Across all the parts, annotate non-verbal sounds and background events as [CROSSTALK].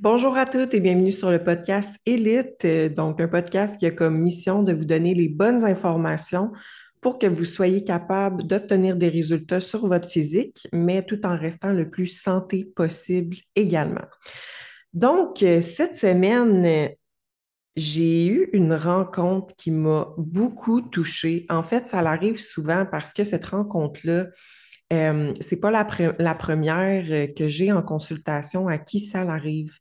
Bonjour à toutes et bienvenue sur le podcast Élite, euh, donc un podcast qui a comme mission de vous donner les bonnes informations pour que vous soyez capable d'obtenir des résultats sur votre physique, mais tout en restant le plus santé possible également. Donc, euh, cette semaine, j'ai eu une rencontre qui m'a beaucoup touchée. En fait, ça arrive souvent parce que cette rencontre-là, euh, c'est pas la, première euh, que j'ai en consultation à qui ça arrive.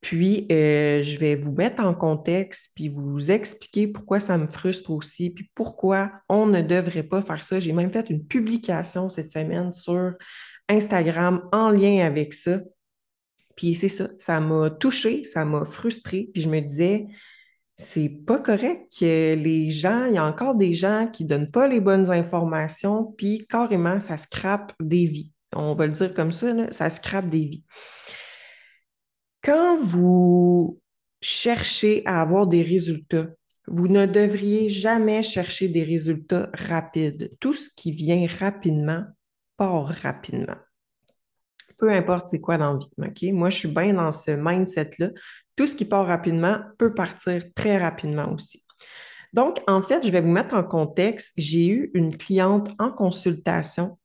Puis, euh, je vais vous mettre en contexte, puis vous expliquer pourquoi ça me frustre aussi, puis pourquoi on ne devrait pas faire ça. J'ai même fait une publication cette semaine sur Instagram en lien avec ça. Puis c'est ça, ça m'a touchée, ça m'a frustrée, puis je me disais, c'est pas correct que les gens, il y a encore des gens qui donnent pas les bonnes informations, puis carrément, ça scrape des vies. On va le dire comme ça, ça scrape des vies. Quand vous cherchez à avoir des résultats, vous ne devriez jamais chercher des résultats rapides. Tout ce qui vient rapidement part rapidement. Peu importe c'est quoi dans la? Moi, je suis bien dans ce mindset-là tout ce qui part rapidement peut partir très rapidement aussi. Donc, en fait, je vais vous mettre en contexte. J'ai eu une cliente en consultation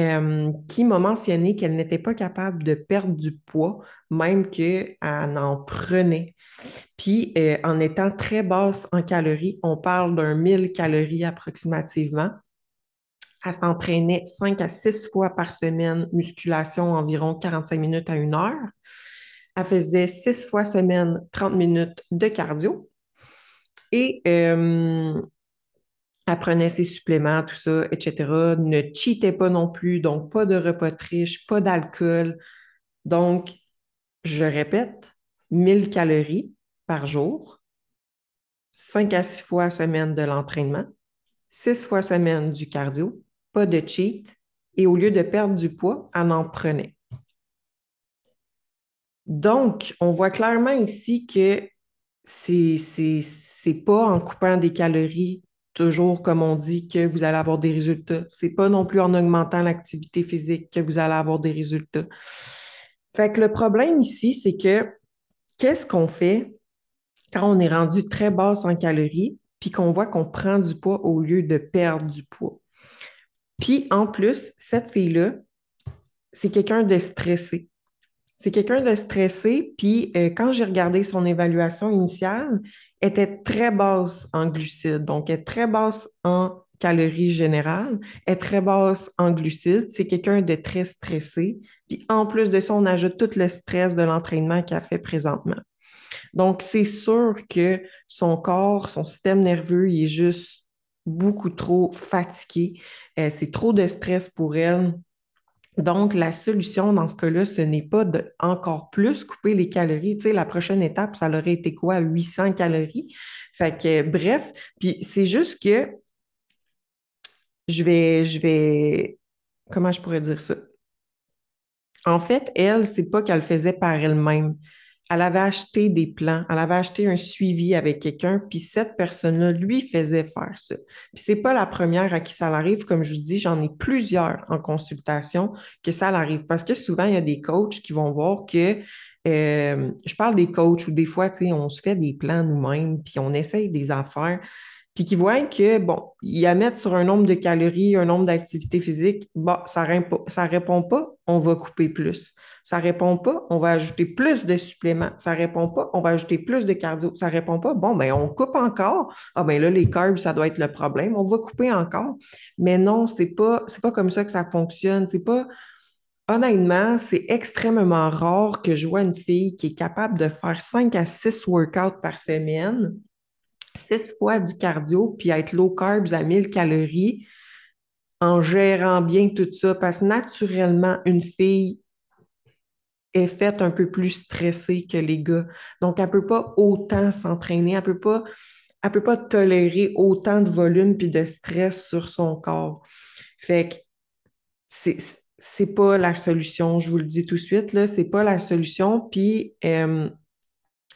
euh, qui m'a mentionné qu'elle n'était pas capable de perdre du poids, même qu'elle en prenait. Puis, euh, en étant très basse en calories, on parle d'un 1000 calories approximativement. Elle s'entraînait 5 à 6 fois par semaine, musculation environ 45 minutes à une heure. Elle faisait six fois semaine 30 minutes de cardio. Et euh, elle prenait ses suppléments, tout ça, etc. Ne cheatait pas non plus, donc pas de repas de riche, pas d'alcool. Donc, je répète, 1000 calories par jour, 5 à 6 fois semaine de l'entraînement, 6 fois semaine du cardio, pas de cheat, et au lieu de perdre du poids, elle en prenait. Donc, on voit clairement ici que c'est, pas en coupant des calories, toujours comme on dit, que vous allez avoir des résultats. C'est pas non plus en augmentant l'activité physique que vous allez avoir des résultats. Fait que le problème ici, c'est que qu'est-ce qu'on fait quand on est rendu très basse en calories, puis qu'on voit qu'on prend du poids au lieu de perdre du poids? Puis en plus, cette fille-là, c'est quelqu'un de stressé. C'est quelqu'un de stressé, puis euh, quand j'ai regardé son évaluation initiale, elle était très basse en glucides, donc elle est très basse en calories générales, elle est très basse en glucides. C'est quelqu'un de très stressé. Puis en plus de ça, on ajoute tout le stress de l'entraînement qu'elle fait présentement. Donc, c'est sûr que son corps, son système nerveux, il est juste beaucoup trop fatigué. Euh, c'est trop de stress pour elle donc, la solution dans ce cas-là, ce n'est pas de encore plus couper les calories. Tu sais, la prochaine étape, ça aurait été quoi? 800 calories. Fait que, bref, puis c'est juste que je vais, je vais, comment je pourrais dire ça? En fait, elle, c'est pas qu'elle faisait par elle-même elle avait acheté des plans, elle avait acheté un suivi avec quelqu'un, puis cette personne-là lui faisait faire ça. Puis c'est pas la première à qui ça arrive, comme je vous dis, j'en ai plusieurs en consultation que ça arrive, parce que souvent il y a des coachs qui vont voir que euh, je parle des coachs où des fois, tu sais, on se fait des plans nous-mêmes, puis on essaye des affaires, puis qui voient que, bon, y a mettre sur un nombre de calories, un nombre d'activités physiques, bon, ça ça répond pas, on va couper plus. Ça répond pas, on va ajouter plus de suppléments. Ça répond pas, on va ajouter plus de cardio. Ça répond pas, bon, ben on coupe encore. Ah ben là, les carbs, ça doit être le problème. On va couper encore. Mais non, c'est pas, c'est pas comme ça que ça fonctionne. C'est pas, honnêtement, c'est extrêmement rare que je vois une fille qui est capable de faire 5 à 6 workouts par semaine six fois du cardio, puis être low carbs à 1000 calories en gérant bien tout ça, parce que naturellement, une fille est faite un peu plus stressée que les gars. Donc, elle ne peut pas autant s'entraîner, elle ne peut pas, elle peut pas tolérer autant de volume puis de stress sur son corps. Fait que c'est c'est pas la solution, je vous le dis tout de suite, là, c'est pas la solution. Puis, euh,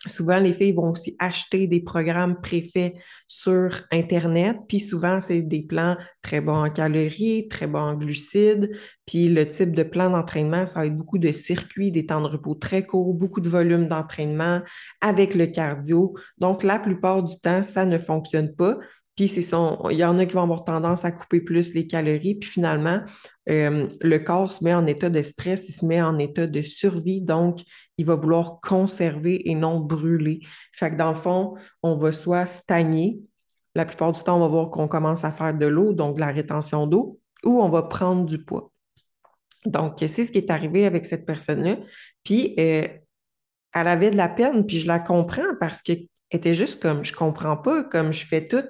Souvent, les filles vont aussi acheter des programmes préfaits sur Internet, puis souvent, c'est des plans très bons en calories, très bons en glucides, puis le type de plan d'entraînement, ça va être beaucoup de circuits, des temps de repos très courts, beaucoup de volume d'entraînement avec le cardio. Donc, la plupart du temps, ça ne fonctionne pas. Puis il y en a qui vont avoir tendance à couper plus les calories. Puis finalement, euh, le corps se met en état de stress, il se met en état de survie. Donc, il va vouloir conserver et non brûler. Fait que dans le fond, on va soit stagner. La plupart du temps, on va voir qu'on commence à faire de l'eau, donc de la rétention d'eau, ou on va prendre du poids. Donc, c'est ce qui est arrivé avec cette personne-là. Puis, euh, elle avait de la peine, puis je la comprends parce qu'elle était juste comme, je comprends pas, comme je fais tout.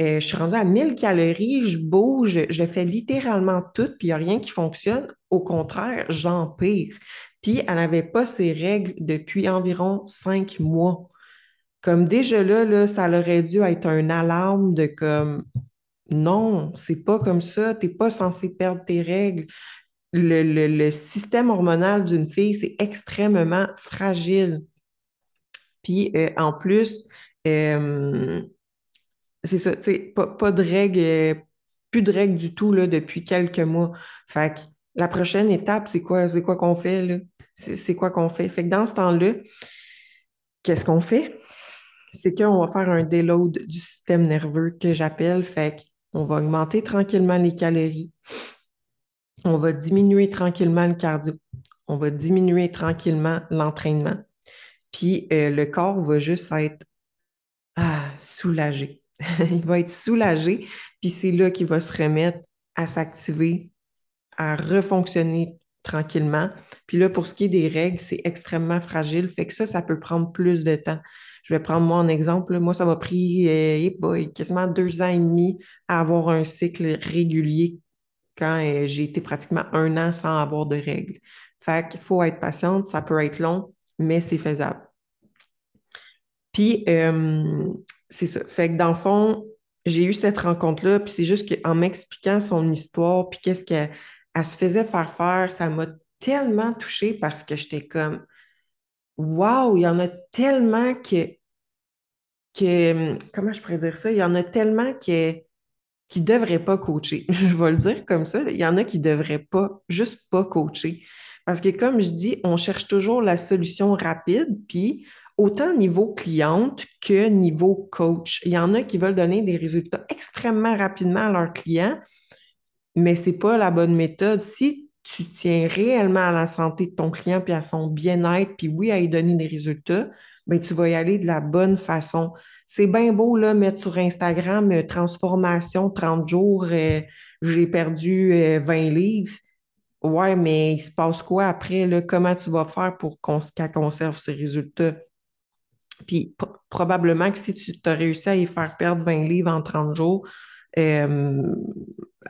Euh, je suis rendue à 1000 calories, je bouge, je fais littéralement tout, puis il n'y a rien qui fonctionne. Au contraire, j'empire. Puis elle n'avait pas ses règles depuis environ cinq mois. Comme déjà là, là, ça aurait dû être un alarme de comme non, c'est pas comme ça, tu n'es pas censé perdre tes règles. Le, système hormonal d'une fille, c'est extrêmement fragile. Puis euh, en plus, euh, c'est ça, tu sais, pas, de règles, euh, plus de règles du tout là, depuis quelques mois. Fait que la prochaine étape, c'est quoi? C'est quoi qu'on fait là? C'est quoi qu'on fait? Fait que dans ce temps-là, qu'est-ce qu'on fait? C'est qu'on va faire un déload du système nerveux que j'appelle. Fait qu'on va augmenter tranquillement les calories. On va diminuer tranquillement le cardio. On va diminuer tranquillement l'entraînement. Puis euh, le corps va juste être ah, soulagé. [LAUGHS] il va être soulagé, puis c'est là qu'il va se remettre à s'activer, à refonctionner tranquillement. Puis là, pour ce qui est des règles, c'est extrêmement fragile. Fait que ça, ça peut prendre plus de temps. Je vais prendre moi en exemple. Moi, ça m'a pris euh, quasiment deux ans et demi à avoir un cycle régulier quand euh, j'ai été pratiquement un an sans avoir de règles. Fait qu'il faut être patiente, ça peut être long, mais c'est faisable. Puis, euh, c'est ça. Fait que dans le fond, j'ai eu cette rencontre-là, puis c'est juste qu'en m'expliquant son histoire, puis qu'est-ce qu'elle se faisait faire faire, ça m'a tellement touchée parce que j'étais comme Waouh, il y en a tellement que, que comment je pourrais dire ça? Il y en a tellement que, qui ne devraient pas coacher. [LAUGHS] Je vais le dire comme ça. Il y en a qui ne devraient pas, juste pas coacher. Parce que comme je dis, on cherche toujours la solution rapide, puis autant niveau cliente que niveau coach. Il y en a qui veulent donner des résultats extrêmement rapidement à leurs clients, mais ce n'est pas la bonne méthode. Si tu tiens réellement à la santé de ton client puis à son bien-être, puis oui, à lui donner des résultats, bien, tu vas y aller de la bonne façon. C'est bien beau, là, mettre sur Instagram euh, transformation 30 jours, euh, j'ai perdu 20 euh, livres. Ouais, mais il se passe quoi après? Là? Comment tu vas faire pour qu'elle conserve ses résultats? Puis probablement que si tu as réussi à y faire perdre 20 livres en 30 jours, euh,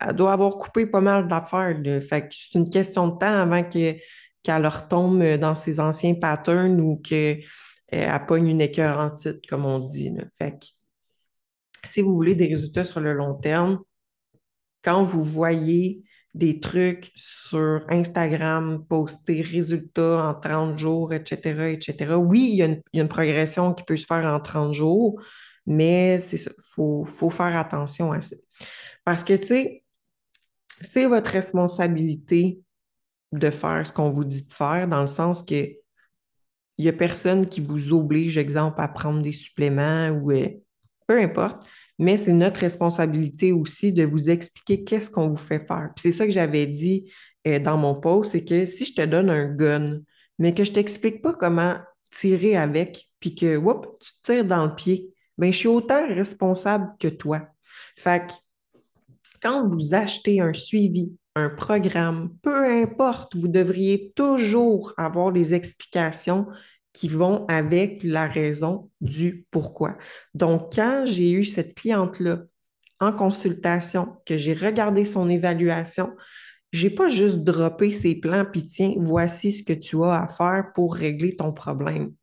elle doit avoir coupé pas mal d'affaires. Fait que c'est une question de temps avant qu'elle retombe dans ses anciens patterns ou qu'elle euh, pogne une écœur en titre, comme on dit. Fait que si vous voulez des résultats sur le long terme, quand vous voyez des trucs sur Instagram, poster résultats en 30 jours, etc., etc. Oui, il y, a une, progression qui peut se faire en 30 jours, mais c'est ça, il faut, faut, faire attention à ça. Parce que, tu sais, c'est votre responsabilité de faire ce qu'on vous dit de faire, dans le sens que il n'y a personne qui vous oblige, exemple, à prendre des suppléments ou euh, peu importe mais c'est notre responsabilité aussi de vous expliquer qu'est-ce qu'on vous fait faire. Puis c'est ça que j'avais dit euh, dans mon post, c'est que si je te donne un gun, mais que je ne t'explique pas comment tirer avec, puis que, whoop, tu tires dans le pied, bien, je suis autant responsable que toi. Fait que quand vous achetez un suivi, un programme, peu importe, vous devriez toujours avoir les explications qui vont avec la raison du pourquoi. Donc, quand j'ai eu cette cliente-là en consultation, que j'ai regardé son évaluation, j'ai pas juste droppé ses plans, puis tiens, voici ce que tu as à faire pour régler ton problème.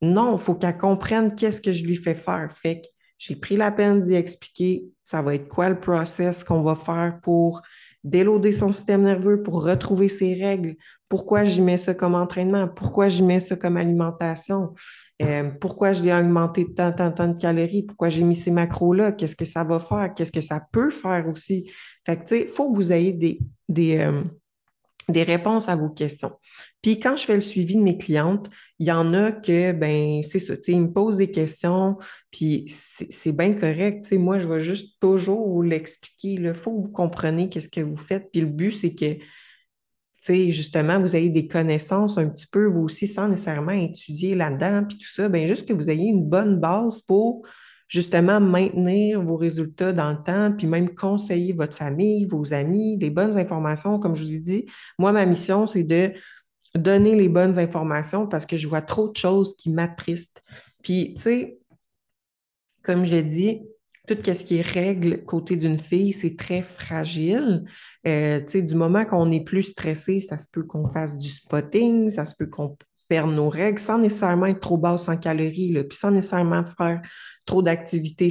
Non, il faut qu'elle comprenne qu'est-ce que je lui fais faire. Fait que j'ai pris la peine d'y expliquer ça va être quoi le process qu'on va faire pour déloader son système nerveux pour retrouver ses règles. Pourquoi j'y mets ça comme entraînement? Pourquoi j'y mets ça comme alimentation? Euh, pourquoi je l'ai augmenté de tant, tant, tant de calories? Pourquoi j'ai mis ces macros-là? Qu'est-ce que ça va faire? Qu'est-ce que ça peut faire aussi? Fait que, tu sais, il faut que vous ayez des, des, euh, des réponses à vos questions. Puis quand je fais le suivi de mes clientes, il y en a que, ben, c'est ça, ils me posent des questions, puis c'est bien correct. Moi, je vais juste toujours vous l'expliquer. Il faut que vous compreniez qu'est-ce que vous faites. Puis le but, c'est que, justement, vous ayez des connaissances un petit peu, vous aussi, sans nécessairement étudier là-dedans, puis tout ça, ben juste que vous ayez une bonne base pour justement maintenir vos résultats dans le temps, puis même conseiller votre famille, vos amis, les bonnes informations. Comme je vous ai dit, moi, ma mission, c'est de donner les bonnes informations parce que je vois trop de choses qui m'attristent. Puis, tu sais, comme je l'ai dit, tout ce qui est règle côté d'une fille, c'est très fragile. Euh, tu sais, du moment qu'on est plus stressé, ça se peut qu'on fasse du spotting, ça se peut qu'on perdre nos règles sans nécessairement être trop basse en calories, puis sans nécessairement faire trop d'activités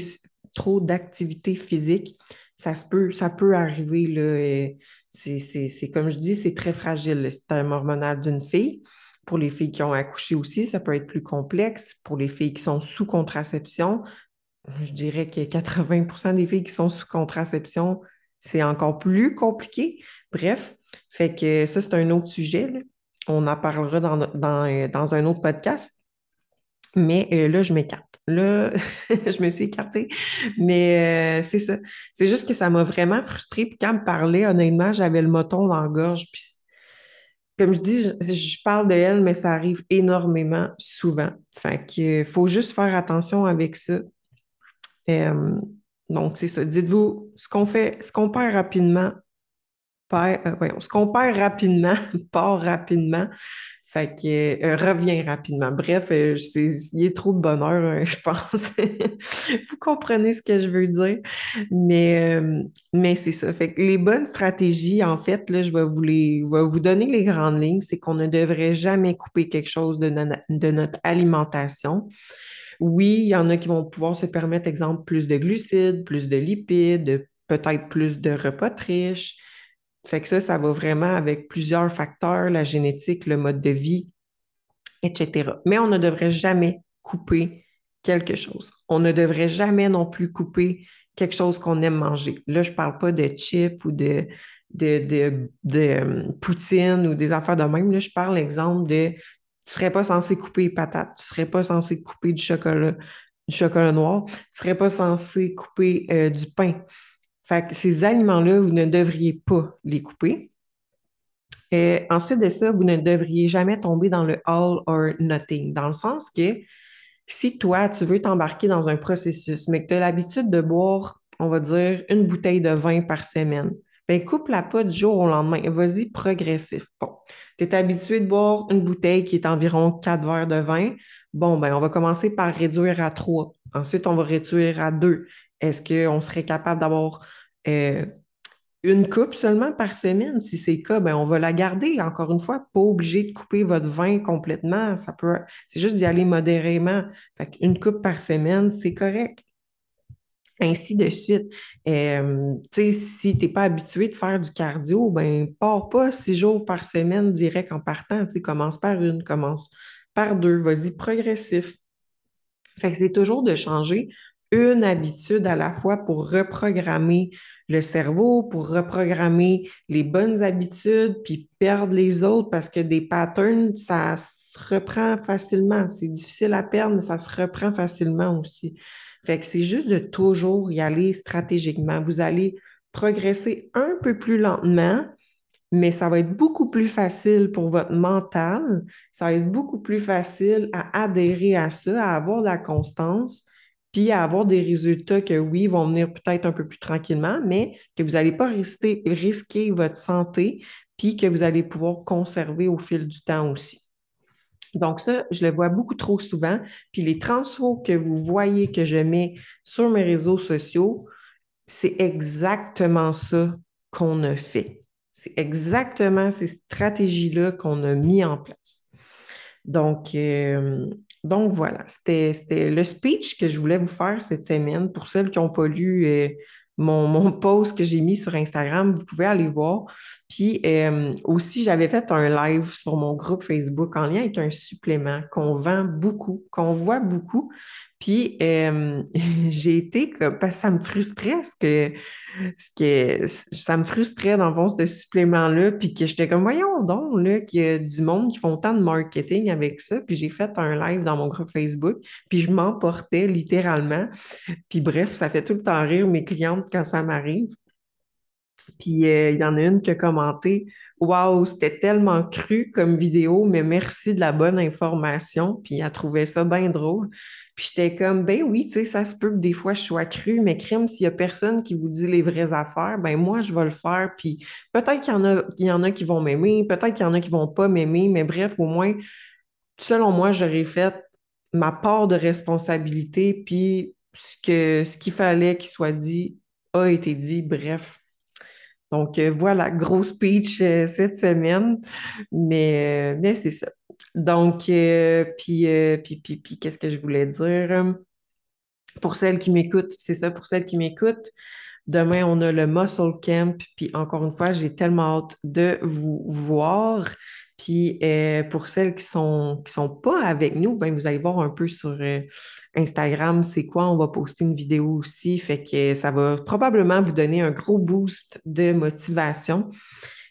trop d'activité physique. Ça, se peut, ça peut arriver. C'est, comme je dis, c'est très fragile le système hormonal d'une fille. Pour les filles qui ont accouché aussi, ça peut être plus complexe. Pour les filles qui sont sous contraception, je dirais que 80% des filles qui sont sous contraception, c'est encore plus compliqué. Bref, fait que ça, c'est un autre sujet. Là on en parlera euh, dans, un autre podcast. Mais euh, là, je m'écarte. Là, [LAUGHS] je me suis écartée. Mais euh, c'est ça. C'est juste que ça m'a vraiment frustrée. Puis quand me parlait, honnêtement, j'avais le moton dans la gorge. Puis comme je dis, je, parle de elle, mais ça arrive énormément souvent. Fait qu'il faut juste faire attention avec ça. donc, c'est ça. Dites-vous, ce qu'on fait, ce qu'on perd rapidement, euh, ce qu'on perd rapidement [LAUGHS] part rapidement. Fait que euh, revient rapidement. Bref, euh, il est trop de bonheur, [LAUGHS] je pense. vous comprenez ce que je veux dire. Mais, mais c'est ça. Fait les bonnes stratégies, en fait, là, je vais vous, les, vous donner les grandes lignes. C'est qu'on ne devrait jamais couper quelque chose de, de notre alimentation. Oui, il y en a qui vont pouvoir se permettre, exemple, plus de glucides, plus de lipides, peut-être plus de repas riches fait que ça, ça va vraiment avec plusieurs facteurs, la génétique, le mode de vie, etc. Mais on ne devrait jamais couper quelque chose. On ne devrait jamais non plus couper quelque chose qu'on aime manger. Là, je ne parle pas de chips ou de, de, euh, poutine ou des affaires de même. Là, je parle l'exemple de tu ne serais pas censé couper les patates, tu ne serais pas censé couper du chocolat, du chocolat noir, tu ne serais pas censé couper euh, du pain. Fait que ces aliments-là, vous ne devriez pas les couper. Et ensuite de ça, vous ne devriez jamais tomber dans le all or nothing, dans le sens que si toi, tu veux t'embarquer dans un processus, mais que tu as l'habitude de boire, on va dire, une bouteille de vin par semaine, bien, coupe-la pas du jour au lendemain. Vas-y progressif. Bon, tu es habitué de boire une bouteille qui est environ 4 verres de vin. Bon, ben, on va commencer par réduire à 3. Ensuite, on va réduire à 2. Est-ce qu'on serait capable d'avoir euh, une coupe seulement par semaine? Si c'est le cas, ben on va la garder. Encore une fois, pas obligé de couper votre vin complètement. C'est juste d'y aller modérément. Fait une coupe par semaine, c'est correct. Ainsi de suite. Euh, si tu n'es pas habitué de faire du cardio, ben pars pas six jours par semaine direct en partant. commence par une, commence par deux, vas-y progressif. Fait que c'est toujours de changer une habitude à la fois pour reprogrammer le cerveau, pour reprogrammer les bonnes habitudes, puis perdre les autres parce que des patterns, ça se reprend facilement. C'est difficile à perdre, mais ça se reprend facilement aussi. Fait que c'est juste de toujours y aller stratégiquement. Vous allez progresser un peu plus lentement, mais ça va être beaucoup plus facile pour votre mental. Ça va être beaucoup plus facile à adhérer à ça, à avoir de la constance puis à avoir des résultats que oui, vont venir peut-être un peu plus tranquillement, mais que vous n'allez pas risquer, votre santé, puis que vous allez pouvoir conserver au fil du temps aussi. Donc ça, je le vois beaucoup trop souvent. Puis les transferts que vous voyez que je mets sur mes réseaux sociaux, c'est exactement ça qu'on a fait. C'est exactement ces stratégies-là qu'on a mis en place. Donc, euh, donc voilà, c'était le speech que je voulais vous faire cette semaine. Pour celles qui n'ont pas lu, euh, mon, [LAUGHS] post que j'ai mis sur Instagram, vous pouvez aller voir. Puis euh, aussi, j'avais fait un live sur mon groupe Facebook en lien avec un supplément qu'on vend beaucoup, qu'on voit beaucoup. Puis [LAUGHS] j'ai été, parce que ça me frustrait ce que, ce que ça me frustrait dans le fond, ce supplément-là, puis que j'étais comme, voyons donc, là, qu'il y a du monde qui font tant de marketing avec ça. Puis j'ai fait un live dans mon groupe Facebook, puis je m'emportais littéralement. Puis bref, ça fait tout le temps rire mes clientes quand ça m'arrive. Puis il y en a une qui a commenté Waouh, c'était tellement cru comme vidéo, mais merci de la bonne information. Puis elle trouvait ça bien drôle. Puis j'étais comme Ben oui, tu sais, ça se peut que des fois je sois cru, mais crime, s'il y a personne qui vous dit les vraies affaires, ben moi, je vais le faire. Puis peut-être qu'il y en a, y en a qui vont m'aimer, peut-être qu'il y en a qui vont pas m'aimer, mais bref, au moins, selon moi, j'aurais fait ma part de responsabilité, puis ce ce qu'il fallait qu'il soit dit a été dit. Bref, donc euh, voilà, gros speech euh, cette semaine, mais, euh, mais c'est ça. Donc, puis, puis, puis, puis qu'est-ce que je voulais dire? Pour celles qui m'écoutent, c'est ça, pour celles qui m'écoutent, demain, on a le Muscle Camp, puis encore une fois, j'ai tellement hâte de vous voir. Puis euh, pour celles qui sont qui sont pas avec nous, ben vous allez voir un peu sur euh, Instagram, c'est quoi, on va poster une vidéo aussi, fait que ça va probablement vous donner un gros boost de motivation.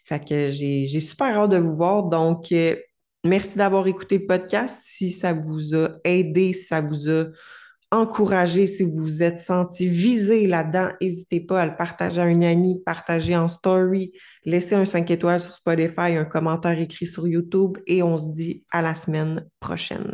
Fait que j'ai super hâte de vous voir. Donc, euh, merci d'avoir écouté le podcast. Si ça vous a aidé, si ça vous a encourager si vous vous êtes senti visé là-dedans. N'hésitez pas à le partager à un ami, partager en story, laisser un 5 étoiles sur Spotify, un commentaire écrit sur YouTube et on se dit à la semaine prochaine.